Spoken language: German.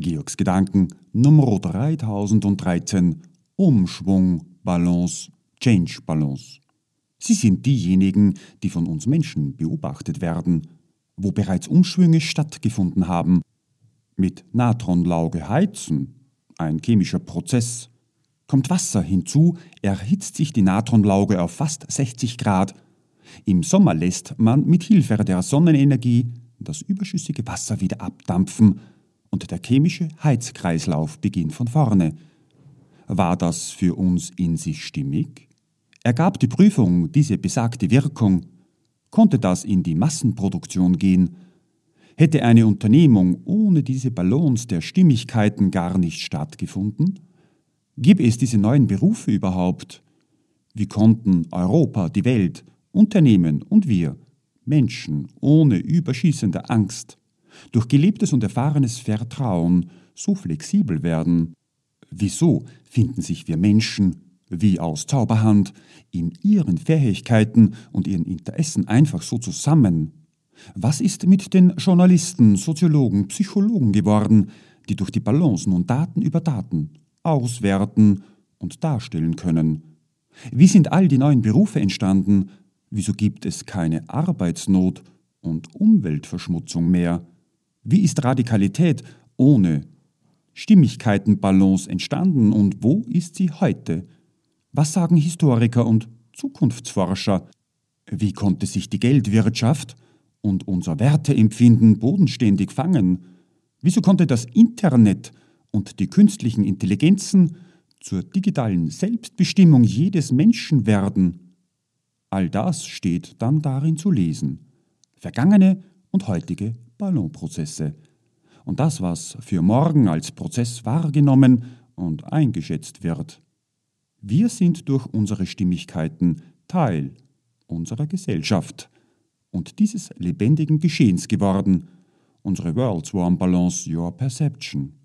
Georgs Gedanken Nummer 3013 Umschwung Balance Change Balance. Sie sind diejenigen, die von uns Menschen beobachtet werden, wo bereits Umschwünge stattgefunden haben. Mit Natronlauge heizen, ein chemischer Prozess, kommt Wasser hinzu, erhitzt sich die Natronlauge auf fast 60 Grad. Im Sommer lässt man mit Hilfe der Sonnenenergie das überschüssige Wasser wieder abdampfen und der chemische Heizkreislauf beginnt von vorne. War das für uns in sich stimmig? Ergab die Prüfung diese besagte Wirkung? Konnte das in die Massenproduktion gehen? Hätte eine Unternehmung ohne diese Balance der Stimmigkeiten gar nicht stattgefunden? Gäbe es diese neuen Berufe überhaupt? Wie konnten Europa, die Welt, Unternehmen und wir, Menschen ohne überschießende Angst, durch gelebtes und erfahrenes Vertrauen so flexibel werden? Wieso finden sich wir Menschen, wie aus Zauberhand, in ihren Fähigkeiten und ihren Interessen einfach so zusammen? Was ist mit den Journalisten, Soziologen, Psychologen geworden, die durch die Balance nun Daten über Daten auswerten und darstellen können? Wie sind all die neuen Berufe entstanden? Wieso gibt es keine Arbeitsnot und Umweltverschmutzung mehr? Wie ist Radikalität ohne Stimmigkeitenbalance entstanden und wo ist sie heute? Was sagen Historiker und Zukunftsforscher? Wie konnte sich die Geldwirtschaft und unser Werteempfinden bodenständig fangen? Wieso konnte das Internet und die künstlichen Intelligenzen zur digitalen Selbstbestimmung jedes Menschen werden? All das steht dann darin zu lesen. Vergangene und heutige Ballonprozesse und das, was für morgen als Prozess wahrgenommen und eingeschätzt wird. Wir sind durch unsere Stimmigkeiten Teil unserer Gesellschaft und dieses lebendigen Geschehens geworden. Unsere World Swarm Balance Your Perception.